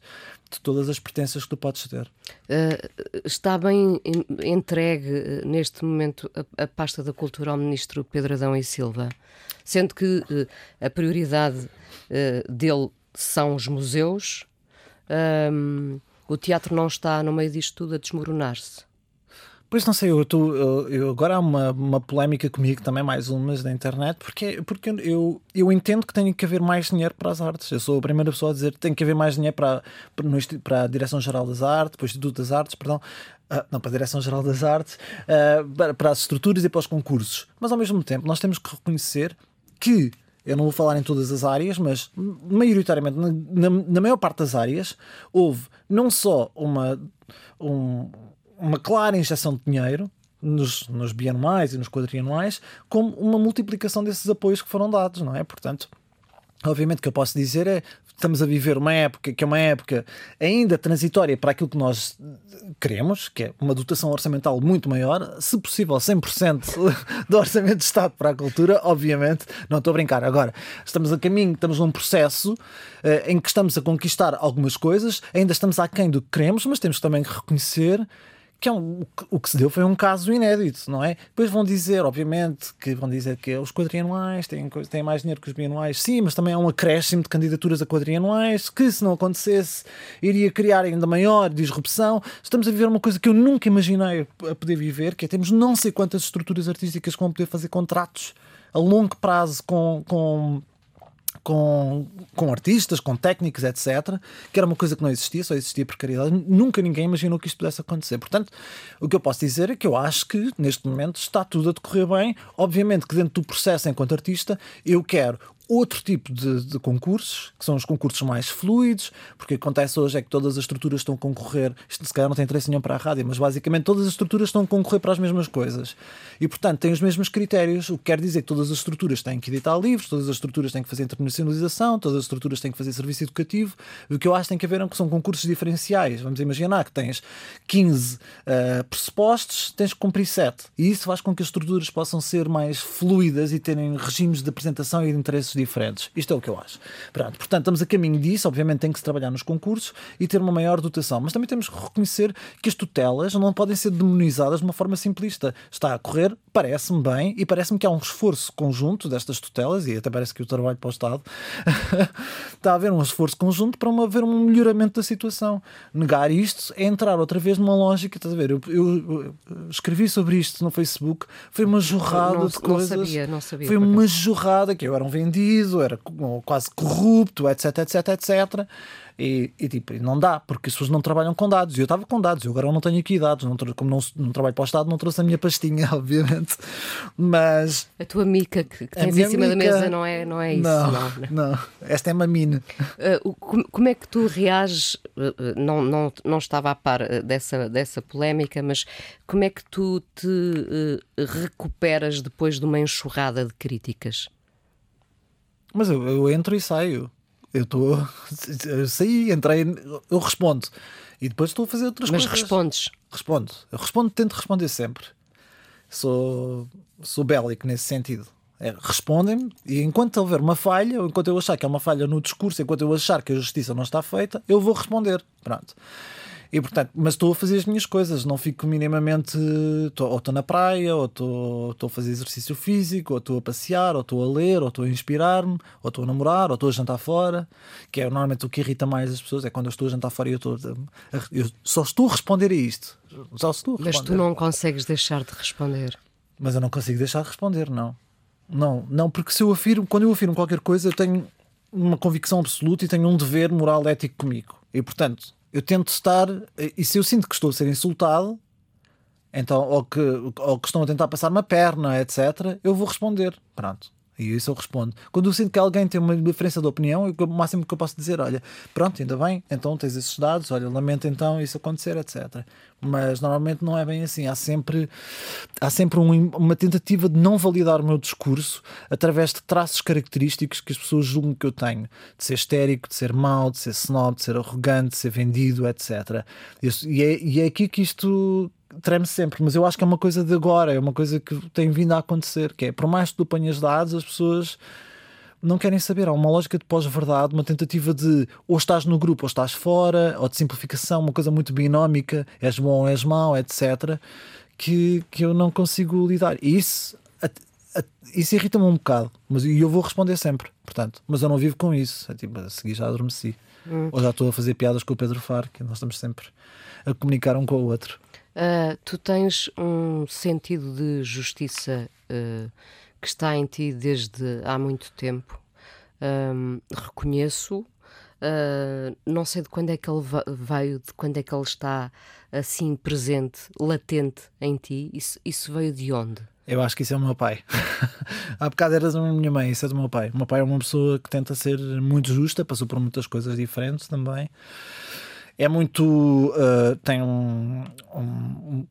de todas as pertenças que tu podes ter. Uh, está bem entregue eh, neste momento a, a, pasta da cultura ao ministro Pedro Adão e Silva, sendo que uh, a prioridade uh, dele são os museus, um, o teatro não está no meio disto tudo a desmoronar-se. Pois não sei, eu, tô, eu, eu agora há uma, uma polémica comigo também, mais umas da internet, porque, porque eu, eu entendo que tem que haver mais dinheiro para as artes. Eu sou a primeira pessoa a dizer que tem que haver mais dinheiro para, para, para a Direção-Geral das Artes, para o Instituto das Artes, perdão, uh, não, para a Direção-Geral das Artes, uh, para, para as estruturas e para os concursos. Mas ao mesmo tempo, nós temos que reconhecer que eu não vou falar em todas as áreas, mas maioritariamente, na, na, na maior parte das áreas, houve não só uma, um, uma clara injeção de dinheiro nos, nos bianuais e nos quadrianuais, como uma multiplicação desses apoios que foram dados, não é? Portanto, obviamente que eu posso dizer é estamos a viver uma época que é uma época ainda transitória para aquilo que nós queremos, que é uma dotação orçamental muito maior, se possível 100% (laughs) do orçamento de Estado para a cultura, obviamente, não estou a brincar. Agora, estamos a caminho, estamos num processo uh, em que estamos a conquistar algumas coisas, ainda estamos aquém do que queremos, mas temos também que reconhecer que é um, o que se deu foi um caso inédito, não é? Depois vão dizer, obviamente, que vão dizer que os quadrianuais têm, têm mais dinheiro que os bianuais, sim, mas também há um acréscimo de candidaturas a quadrianuais que, se não acontecesse, iria criar ainda maior disrupção. Estamos a viver uma coisa que eu nunca imaginei a poder viver, que é temos não sei quantas estruturas artísticas que vão poder fazer contratos a longo prazo com, com com, com artistas, com técnicos, etc., que era uma coisa que não existia, só existia precariedade. Nunca ninguém imaginou que isto pudesse acontecer. Portanto, o que eu posso dizer é que eu acho que neste momento está tudo a decorrer bem. Obviamente que dentro do processo, enquanto artista, eu quero outro tipo de, de, concursos, que são os concursos mais fluidos, porque o que acontece hoje é que todas as estruturas estão a concorrer, isto se calhar não tem interesse nenhum para a rádio, mas basicamente todas as estruturas estão a concorrer para as mesmas coisas. E portanto têm os mesmos critérios, o que quer dizer que todas as estruturas têm que editar livros, todas as estruturas têm que fazer internacionalização, todas as estruturas têm que fazer serviço educativo. O que eu acho que tem que haver é que são concursos diferenciais. Vamos imaginar que tens 15 uh, eh, pressupostos, tens que cumprir 7. E isso faz com que as estruturas possam ser mais fluidas e terem regimes de apresentação e de interesses diferentes. Isto é o que eu acho. Pronto, portanto, estamos a caminho disso. Obviamente, tem que se trabalhar nos concursos e ter uma maior dotação. Mas também temos que reconhecer que as tutelas não podem ser demonizadas de uma forma simplista. Está a correr, parece-me bem, e parece-me que há um esforço conjunto destas tutelas, e até parece que o trabalho para o Estado (laughs) está a haver um esforço conjunto para haver um melhoramento da situação. Negar isto é entrar outra vez numa lógica. Estás a ver? Eu, eu, eu escrevi sobre isto no Facebook, foi uma jorrada não, de coisas. Não sabia, não sabia. Foi uma jorrada que eu era um vendido bandido, era quase corrupto, etc, etc, etc. E, e, tipo, não dá, porque as pessoas não trabalham com dados. E eu estava com dados, eu agora não tenho aqui dados, não, como não, não, trabalho para o Estado, não trouxe a minha pastinha, (laughs) obviamente. Mas. A tua mica que, que tens em cima mica... da mesa não é, não é isso, não. Não, né? não. esta é uma mina. Uh, como, como, é que tu reages? Uh, não, não, não estava a par dessa, dessa polémica, mas como é que tu te uh, recuperas depois de uma enxurrada de críticas? Mas eu, eu entro e saio eu estou. Saí, entrei, eu respondo. E depois estou a fazer outras Mas coisas. Mas respondes? Respondo. Eu respondo, tento responder sempre. Sou, sou bélico nesse sentido. É, respondem-me e enquanto houver uma falha, ou enquanto eu achar que é uma falha no discurso, enquanto eu achar que a justiça não está feita, eu vou responder. Pronto. E portanto, mas estou a fazer as minhas coisas, não fico minimamente. Tô, ou estou na praia, ou estou, a fazer exercício físico, ou estou a passear, ou estou a ler, ou estou a inspirar-me, ou estou a namorar, ou estou a jantar fora, que é normalmente o que irrita mais as pessoas, é quando eu estou a jantar fora e eu estou. A, eu só estou a responder a isto. Só estou a Mas tu não consegues deixar de responder. Mas eu não consigo deixar de responder, não. Não, não, porque se eu afirmo, quando eu afirmo qualquer coisa, eu tenho uma convicção absoluta e tenho um dever moral ético comigo. E portanto, eu tento estar. E se eu sinto que estou a ser insultado, então, ou que, ou que estão a tentar passar uma perna, etc., eu vou responder. Pronto. E isso eu respondo. Quando eu sinto que alguém tem uma diferença de opinião, o máximo que eu posso dizer, olha, pronto, ainda bem, então tens esses dados, olha, lamento então isso acontecer, etc. Mas normalmente não é bem assim. Há sempre, há sempre um, uma tentativa de não validar o meu discurso através de traços característicos que as pessoas julgam que eu tenho. De ser histérico, de ser mau, de ser snob, de ser arrogante, de ser vendido, etc. E é, e é aqui que isto treme sempre, mas eu acho que é uma coisa de agora, é uma coisa que tem vindo a acontecer, que é, por mais que tu ponhas dados, as pessoas não querem saber. Há uma lógica de pós-verdade, uma tentativa de ou estás no grupo ou estás fora, ou de simplificação, uma coisa muito binómica, és bom ou és mau, etc., que, que eu não consigo lidar. E isso, isso irrita-me um bocado, mas e eu vou responder sempre, portanto, mas eu não vivo com isso. É tipo, a seguir já adormeci. Hum. Ou já estou a fazer piadas com o Pedro Far, que nós estamos sempre a comunicar um com o outro. Uh, tu tens um sentido de justiça uh, que está em ti desde há muito tempo. Um, reconheço. Uh, não sei de quando é que ele veio, de quando é que ele está assim presente, latente em ti. Isso, isso veio de onde? Eu acho que isso é o meu pai. (laughs) Há bocado era da minha mãe, isso é do meu pai. O meu pai é uma pessoa que tenta ser muito justa, passou por muitas coisas diferentes também é muito. Uh, tem um, um, um,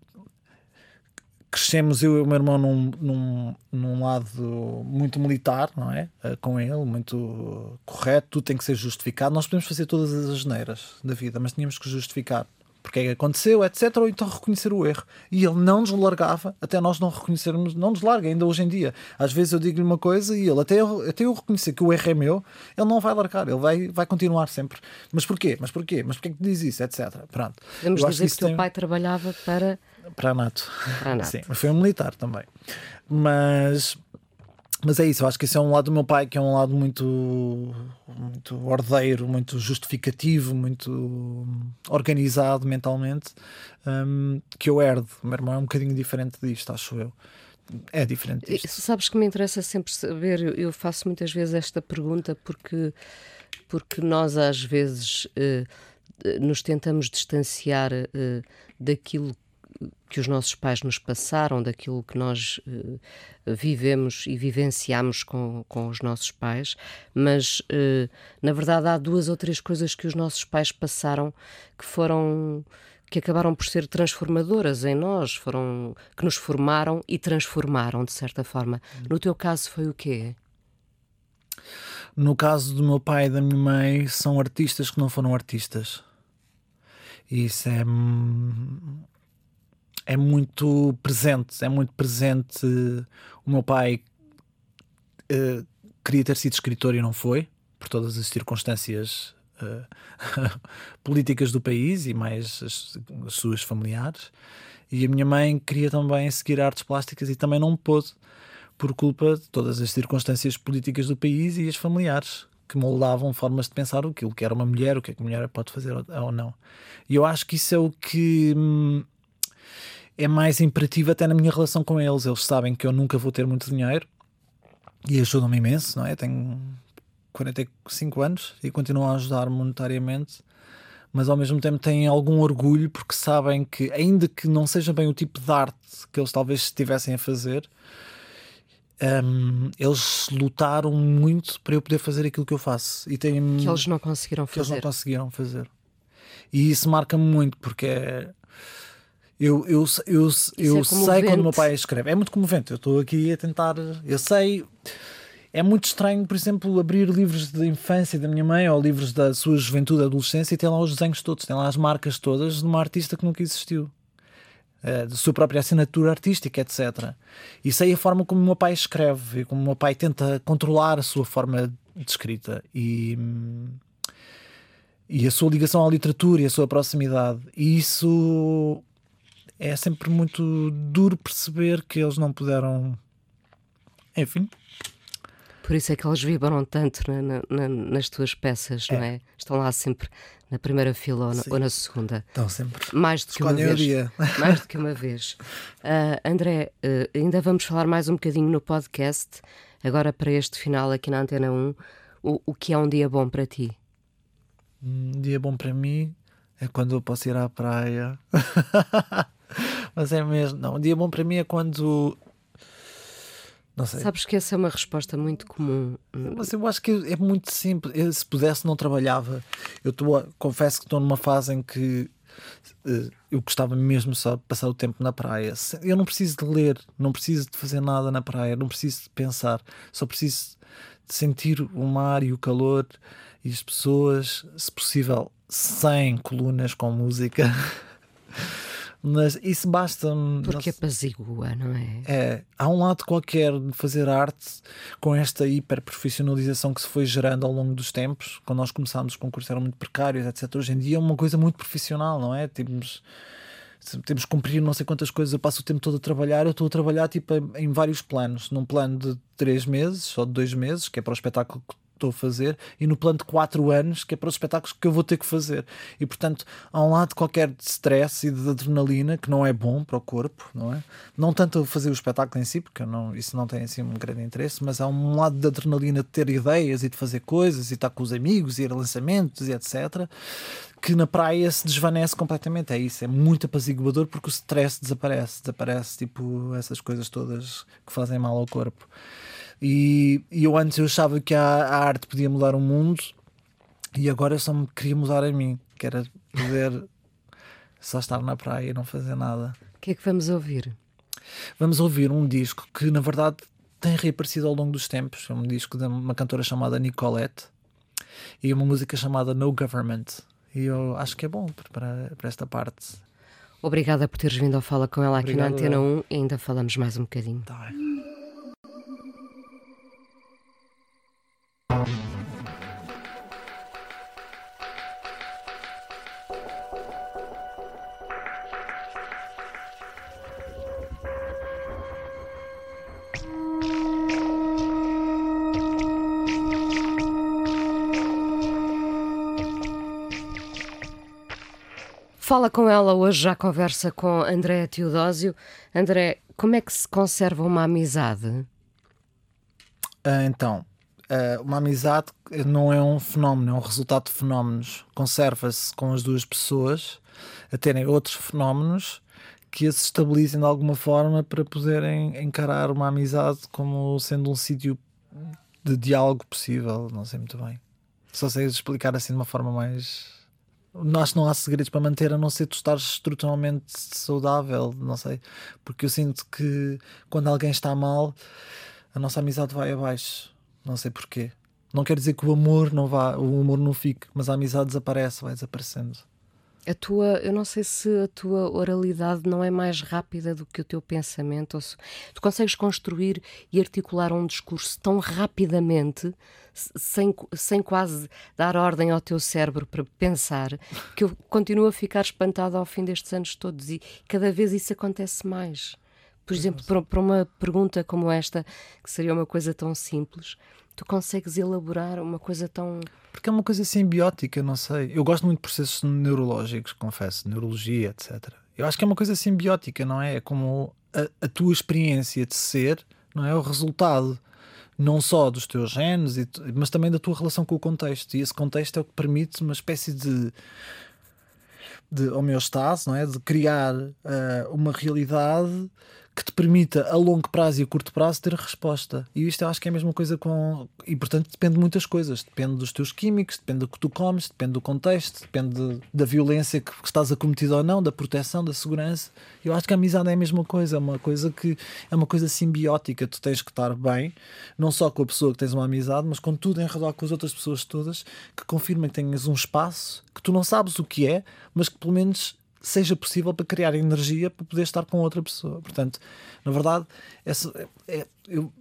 Crescemos eu e o meu irmão num, num, num lado muito militar, não é? Uh, com ele, muito correto, tudo tem que ser justificado. Nós podemos fazer todas as asneiras da vida, mas tínhamos que justificar porque é que aconteceu, etc. Ou então reconhecer o erro. E ele não nos largava até nós não reconhecermos, não nos larga ainda hoje em dia. Às vezes eu digo-lhe uma coisa e ele, até eu, até eu reconhecer que o erro é meu, ele não vai largar, ele vai, vai continuar sempre. Mas porquê? Mas porquê? Mas porquê que diz isso, etc. Pronto. Podemos eu dizer que, teu pai trabalhava para. Para a NATO. Para a NATO. Sim, mas foi um militar também. Mas mas é isso, eu acho que esse é um lado do meu pai que é um lado muito, muito ordeiro, muito justificativo, muito organizado mentalmente, um, que eu herdo. O meu irmão é um bocadinho diferente disto, acho eu. É diferente disto. Sabes que me interessa sempre saber, eu faço muitas vezes esta pergunta porque, porque nós às vezes uh, nos tentamos distanciar uh, daquilo que os nossos pais nos passaram, daquilo que nós uh, vivemos e vivenciamos com, com os nossos pais, mas uh, na verdade há duas ou três coisas que os nossos pais passaram que foram que acabaram por ser transformadoras em nós, foram que nos formaram e transformaram de certa forma. No teu caso foi o quê? No caso do meu pai e da minha mãe, são artistas que não foram artistas. Isso é é muito presente, é muito presente. O meu pai uh, queria ter sido escritor e não foi, por todas as circunstâncias uh, (laughs) políticas do país e mais as, as, suas familiares. E a minha mãe queria também seguir artes plásticas e também não pôde, por culpa de todas as circunstâncias políticas do país e as familiares que moldavam formas de pensar aquilo que era uma mulher, o que é que a mulher pode fazer ou não. E eu acho que isso é o que hum, é mais imperativo até na minha relação com eles. Eles sabem que eu nunca vou ter muito dinheiro e ajudam-me imenso, não é? Tenho 45 anos e continuam a ajudar monetariamente, mas ao mesmo tempo têm algum orgulho porque sabem que, ainda que não seja bem o tipo de arte que eles talvez estivessem a fazer, um, eles lutaram muito para eu poder fazer aquilo que eu faço e têm que eles não conseguiram que eles fazer. não conseguiram fazer. E isso marca-me muito porque é- eu, eu, eu, eu é sei quando o meu pai escreve. É muito comovente. Eu estou aqui a tentar. Eu sei. É muito estranho, por exemplo, abrir livros de infância da minha mãe ou livros da sua juventude, adolescência e ter lá os desenhos todos, tem lá as marcas todas de uma artista que nunca existiu. Eh, da sua própria assinatura artística, etc. E sei a forma como o meu pai escreve e como o meu pai tenta controlar a sua forma de escrita e, e a sua ligação à literatura e a sua proximidade. E isso é sempre muito duro perceber que eles não puderam. Enfim, Por isso é que eles vibram tanto na- na- na- nas tuas peças, não é? Estão lá sempre na primeira fila ou na, ou na segunda. estão sempre. Mais do que uma Escolhem o vez. dia. (laughs) Mais do que uma vez. Ah, André, ah, ainda vamos falar mais um bocadinho no podcast. Agora, para este final aqui na Antena 1, o, o que é um dia bom para ti? Um dia bom para mim é quando eu posso ir à praia. (laughs) (laughs) Mas é mesmo. Não, um dia bom para mim é quando. Não sei. Sabes que essa é uma resposta muito comum. Mas eu acho que é muito simples. Eu, se pudesse, não trabalhava. Eu tô, confesso que estou numa fase em que eh, eu gostava mesmo só de passar o tempo na praia. Eu não preciso de ler, não preciso de fazer nada na praia, não preciso de pensar, só preciso de sentir o mar e o calor e as pessoas, se possível, sem colunas com música. (laughs) Mas isso basta-me. Porque não apazigua, não é? é, há um lado qualquer de fazer arte com esta hiperprofissionalização que se foi gerando ao longo dos tempos. Quando nós começámos, os concursos eram muito precários, etc. Hoje em dia é uma coisa muito profissional, não é? Temos, temos que cumprir não sei quantas coisas. Eu passo o tempo todo a trabalhar. Eu estou a trabalhar tipo, em- em vários planos. Num plano de três meses ou de dois meses, que é para o espetáculo que estou a fazer, e no plano de quatro anos, que é para os espetáculos que eu vou ter que fazer. E portanto, há um lado qualquer de stress e de adrenalina que não é bom para o corpo, não é? Não tanto fazer o espetáculo em si, porque não, isso não tem assim um grande interesse, mas há um lado de adrenalina de ter ideias e de fazer coisas e estar com os amigos e ir a lançamentos e etc. Que na praia se desvanece completamente. É isso, é muito apaziguador porque o stress desaparece, desaparece tipo essas coisas todas que fazem mal ao corpo. E, e eu antes eu achava que a, a arte podia mudar o mundo e agora eu só me queria mudar a mim, que era poder (laughs) só estar na praia e não fazer nada. O que é que vamos ouvir? Vamos ouvir um disco que na verdade tem reaparecido ao longo dos tempos. É um disco de uma cantora chamada Nicolette e uma música chamada No Government. E eu acho que é bom para, para esta parte. Obrigada por teres vindo ao Fala com ela aqui Obrigado, na Antena eu. 1 e ainda falamos mais um bocadinho. Tá Fala com ela hoje, já conversa com André Teodósio. André, como é que se conserva uma amizade? Ah, então, ah, uma amizade não é um fenómeno, é um resultado de fenómenos. Conserva-se com as duas pessoas a terem outros fenómenos que as estabilizem de alguma forma para poderem encarar uma amizade como sendo um sítio de diálogo possível. Não sei muito bem. Só sei explicar assim de uma forma mais. Acho que não há segredos para manter, a não ser tu estares estruturalmente saudável, não sei. Porque eu sinto que quando alguém está mal, a nossa amizade vai abaixo. Não sei porquê. Não quer dizer que o amor não vá, o amor não fique, mas a amizade desaparece, vai desaparecendo. A tua, eu não sei se a tua oralidade não é mais rápida do que o teu pensamento. Ou se, tu consegues construir e articular um discurso tão rapidamente, se- sem, sem quase dar ordem ao teu cérebro para pensar, que eu continuo a ficar espantada ao fim destes anos todos e cada vez isso acontece mais. Por exemplo, para, para uma pergunta como esta, que seria uma coisa tão simples, tu consegues elaborar uma coisa tão. Porque é uma coisa simbiótica, não sei. Eu gosto muito de processos neurológicos, confesso, neurologia, etc. Eu acho que é uma coisa simbiótica, não é? É como a, a tua experiência de ser, não é? O resultado. não só dos teus genes, mas também da tua relação com o contexto. E esse contexto é o que permite uma espécie de, de homeostase, não é? de criar eh, uma realidade que te permita a longo prazo e a curto prazo ter resposta. E isto eu acho que é a mesma coisa com. E portanto depende de muitas coisas. Depende dos teus químicos, depende do que tu comes, depende do contexto, depende de- da violência que estás acometido ou não, da proteção, da segurança. Eu acho que a amizade é a mesma coisa, é uma coisa que é uma coisa simbiótica. Tu tens que estar bem, não só com a pessoa que tens uma amizade, mas com tudo em redor com as outras pessoas todas que confirmam que tenhas um espaço que tu não sabes o que é, mas que pelo menos seja possível para criar energia para poder estar com outra pessoa. Portanto, na verdade, essa, é, eu,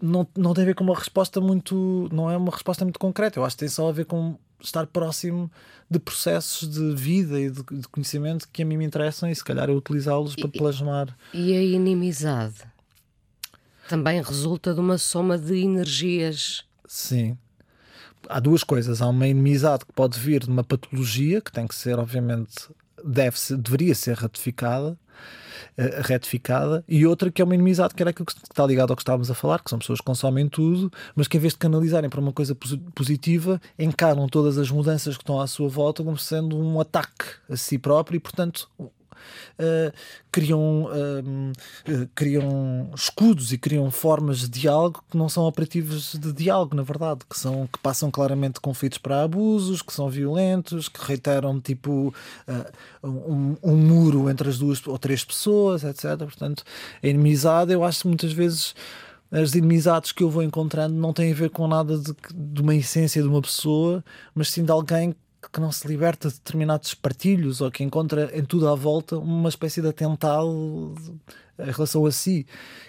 não, não tem a ver com uma resposta muito. Não é uma resposta muito concreta. Eu acho que tem só a ver com estar próximo de processos de vida e de, de conhecimento que a mim me interessam e se calhar eu utilizá-los para plasmar. E a inimizade também resulta de uma soma de energias. Sim. Há duas coisas. Há uma inimizade que pode vir de uma patologia, que tem que ser, obviamente, deve ser, deveria ser ratificada, eh, retificada, e outra que é uma inimizade, que era aquilo que está ligado ao que estávamos a falar, que são pessoas que consomem tudo, mas que em vez de canalizarem para uma coisa posi- positiva, encaram todas as mudanças que estão à sua volta como sendo um ataque a si próprio e, portanto, uh, criam, um, uh, criam escudos e criam formas de diálogo que não são operativos de diálogo, na verdade, que, são, que passam claramente conflitos para abusos, que são violentos, que reiteram tipo uh, um, um muro entre as duas ou três pessoas, etc. Portanto, a inimizade, eu acho que muitas vezes as inimizades que eu vou encontrando não têm a ver com nada de, de uma essência de uma pessoa, mas sim de alguém que não se liberta de determinados partilhos ou que encontra em tudo à volta uma espécie de atental em relação a si,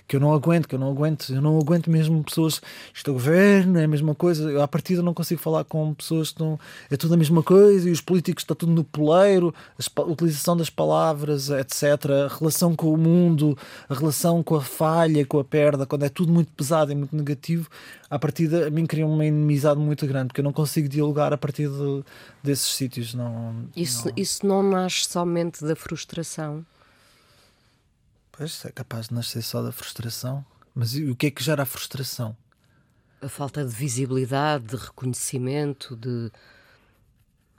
que eu não aguento, que eu não aguento, eu não aguento mesmo pessoas, isto é governo, é a mesma coisa, eu à partida não consigo falar com pessoas que estão, é tudo a mesma coisa, e os políticos está tudo no poleiro, a utilização das palavras, etc., a relação com o mundo, a relação com a falha, com a perda, quando é tudo muito pesado e muito negativo, à partida a mim cria uma inimizade muito grande, porque eu não consigo dialogar a partir de, desses sítios. Não, Isso não... isso não nasce somente da frustração? Pois, é capaz de nascer só da frustração. Mas o que é que gera a frustração? A falta de visibilidade, de reconhecimento, de.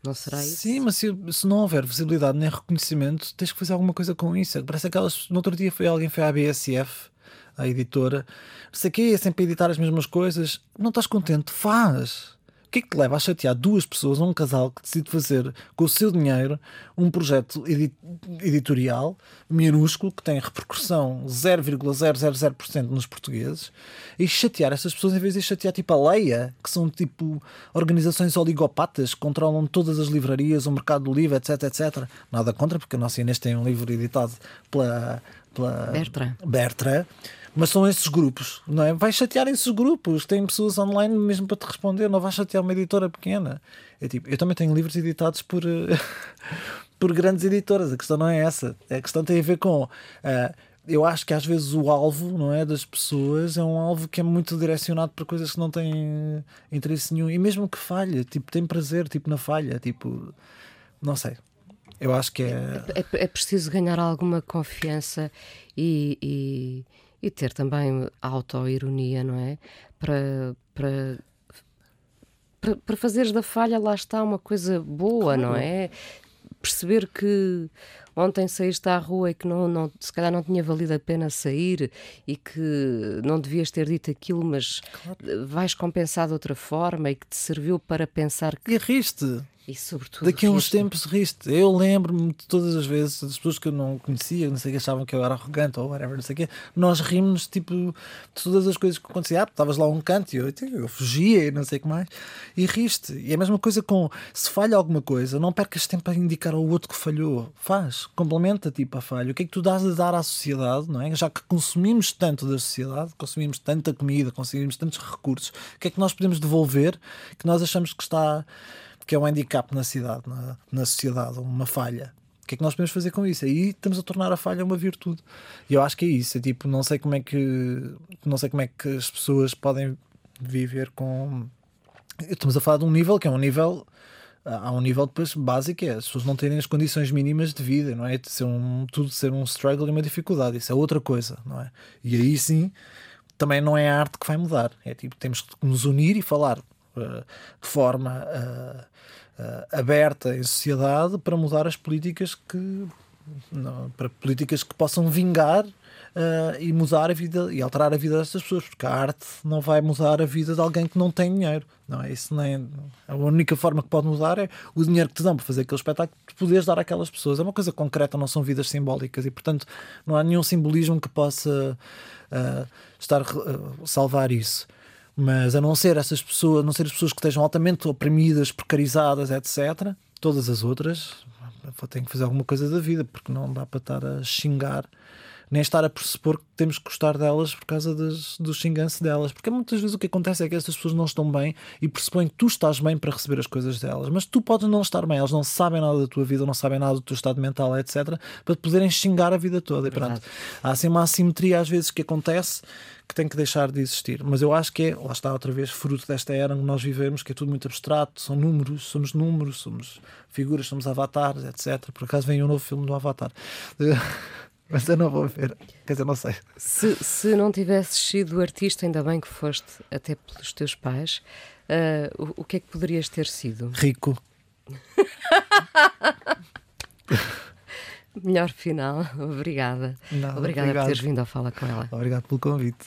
Não será isso? Sim, mas se, se não houver visibilidade nem reconhecimento, tens que fazer alguma coisa com isso. Parece aquelas. No outro dia foi alguém foi à BSF, à editora, não sei o quê, sempre a editar as mesmas coisas. Não estás contente? Faz! O que é que te leva a chatear duas pessoas, um casal que decide fazer com o seu dinheiro um projeto edi editorial minúsculo que tem repercussão 0,000% nos portugueses e chatear essas pessoas em vez de chatear tipo a Leia, que são tipo organizações oligopatas que controlam todas as livrarias, o mercado do livro, etc, etc. Nada contra, porque a nossa Inês tem um livro editado pela, pela Bertrand. Bertrand mas são esses grupos, não é? Vai chatear esses grupos, tem pessoas online mesmo para te responder, não vai chatear uma editora pequena. É tipo, eu também tenho livros editados por, (laughs) por grandes editoras, a questão não é essa. A questão tem a ver com. Uh, eu acho que às vezes o alvo não é das pessoas é um alvo que é muito direcionado para coisas que não têm interesse nenhum e mesmo que falha, tipo, tem prazer tipo na falha, tipo, não sei. Eu acho que é. É, é preciso ganhar alguma confiança e, e, e ter também autoironia, não é? Para, para, para, para fazeres da falha, lá está uma coisa boa, claro. não é? Perceber que ontem saíste à rua e que não, não, se calhar não tinha valido a pena sair e que não devias ter dito aquilo, mas claro. vais compensar de outra forma e que te serviu para pensar que. E riste. E sobretudo. Daqui a uns tempos riste. Eu lembro-me de todas as vezes, das pessoas que eu não conhecia, não sei que achavam que eu era arrogante ou whatever, não sei o quê, nós rimos tipo de todas as coisas que aconteciam. Ah, estavas lá a um canto e eu, eu fugia e não sei o que mais. E riste. E é a mesma coisa com se falha alguma coisa, não percas tempo a indicar ao outro que falhou. Faz, complementa tipo a falha. O que é que tu dás a dar à sociedade, não é? Já que consumimos tanto da sociedade, consumimos tanta comida, consumimos tantos recursos, o que é que nós podemos devolver que nós achamos que está que é um handicap na cidade, na, na sociedade, uma falha. O que é que nós podemos fazer com isso? Aí estamos a tornar a falha uma virtude. E eu acho que é isso. É tipo, não sei como é que não sei como é que as pessoas podem viver com. Estamos a falar de um nível que é um nível. Há um nível depois básico, é as pessoas não terem as condições mínimas de vida, não é? Ser um, tudo ser um struggle e uma dificuldade. Isso é outra coisa, não é? E aí sim também não é a arte que vai mudar. É tipo, temos que nos unir e falar de forma uh, uh, aberta em sociedade para mudar as políticas que não, para políticas que possam vingar e mudar a vida e alterar a vida dessas pessoas, porque a arte não vai mudar a vida de alguém que não tem dinheiro. Não é isso nem a única forma que pode mudar é o dinheiro que te dão para fazer aquele espetáculo, tu poderes dar àquelas pessoas. É uma coisa concreta, não são vidas simbólicas e, portanto, não há nenhum simbolismo que possa uh, estar uh, salvar isso. Mas a não ser essas pessoas, a não ser as pessoas que estejam altamente oprimidas, precarizadas, etc., todas as outras têm que fazer alguma coisa da vida, porque não dá para estar a xingar nem estar a pressupor que temos que gostar delas por causa das, do xinganço delas. Porque muitas vezes o que acontece é que estas pessoas não estão bem e pressupõem que tu estás bem para receber as coisas delas. Mas tu podes não estar bem, elas não sabem nada da tua vida, não sabem nada do teu estado mental, etc., para te poderem xingar a vida toda. E pronto, há assim uma assimetria às vezes que acontece que tem que deixar de existir. Mas eu acho que é, lá está outra vez, fruto desta era que nós vivemos, que é tudo muito abstrato, são números, somos números, somos figuras, somos avatares, etc. Por acaso vem um novo filme do Avatar. (laughs) Mas eu não vou ver. Quer dizer, não sei. Se, se não tivesses sido artista, ainda bem que foste até pelos teus pais, uh, o, o que é que poderias ter sido? Rico. (laughs) Melhor final. Obrigada. Não, Obrigada obrigado. por teres vindo a falar com ela. Obrigado pelo convite.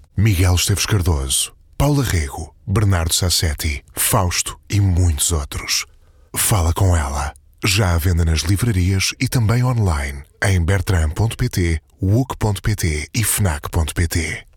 Miguel Esteves Cardoso, Paula Rego, Bernardo Sassetti, Fausto e muitos outros. Fala com ela. Já à venda nas livrarias e também online em bertram.pt, wook.pt e fnac.pt.